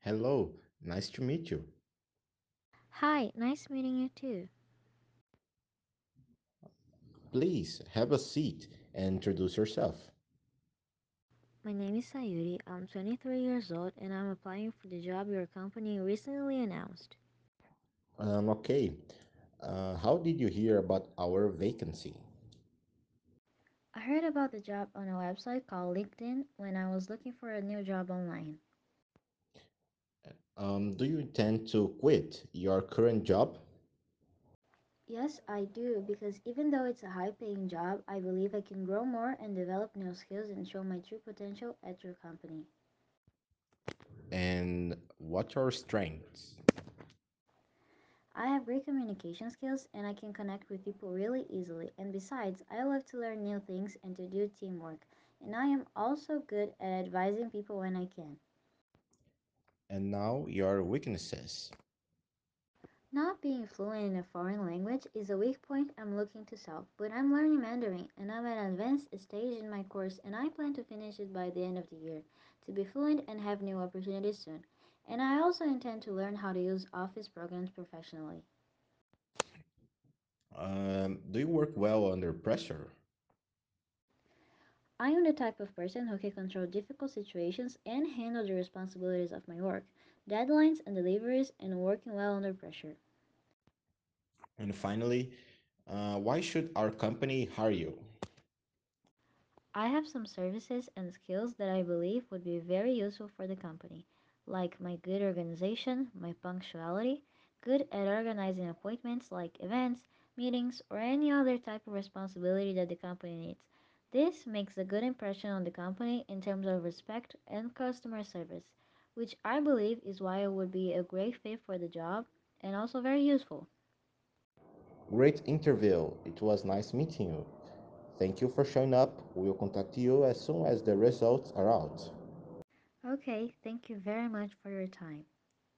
Hello, nice to meet you. Hi, nice meeting you too. Please have a seat and introduce yourself. My name is Sayuri. I'm 23 years old and I'm applying for the job your company recently announced. Um, okay, uh, how did you hear about our vacancy? I heard about the job on a website called LinkedIn when I was looking for a new job online. Um, do you intend to quit your current job? Yes, I do because even though it's a high paying job, I believe I can grow more and develop new skills and show my true potential at your company. And what are your strengths? I have great communication skills and I can connect with people really easily. And besides, I love to learn new things and to do teamwork. And I am also good at advising people when I can. And now your weaknesses. Not being fluent in a foreign language is a weak point I'm looking to solve, but I'm learning Mandarin and I'm at an advanced stage in my course and I plan to finish it by the end of the year to be fluent and have new opportunities soon. And I also intend to learn how to use Office programs professionally. Um, do you work well under pressure? I am the type of person who can control difficult situations and handle the responsibilities of my work, deadlines and deliveries, and working well under pressure. And finally, uh, why should our company hire you? I have some services and skills that I believe would be very useful for the company, like my good organization, my punctuality, good at organizing appointments like events, meetings, or any other type of responsibility that the company needs. This makes a good impression on the company in terms of respect and customer service, which I believe is why it would be a great fit for the job and also very useful. Great interview. It was nice meeting you. Thank you for showing up. We'll contact you as soon as the results are out. Okay, thank you very much for your time.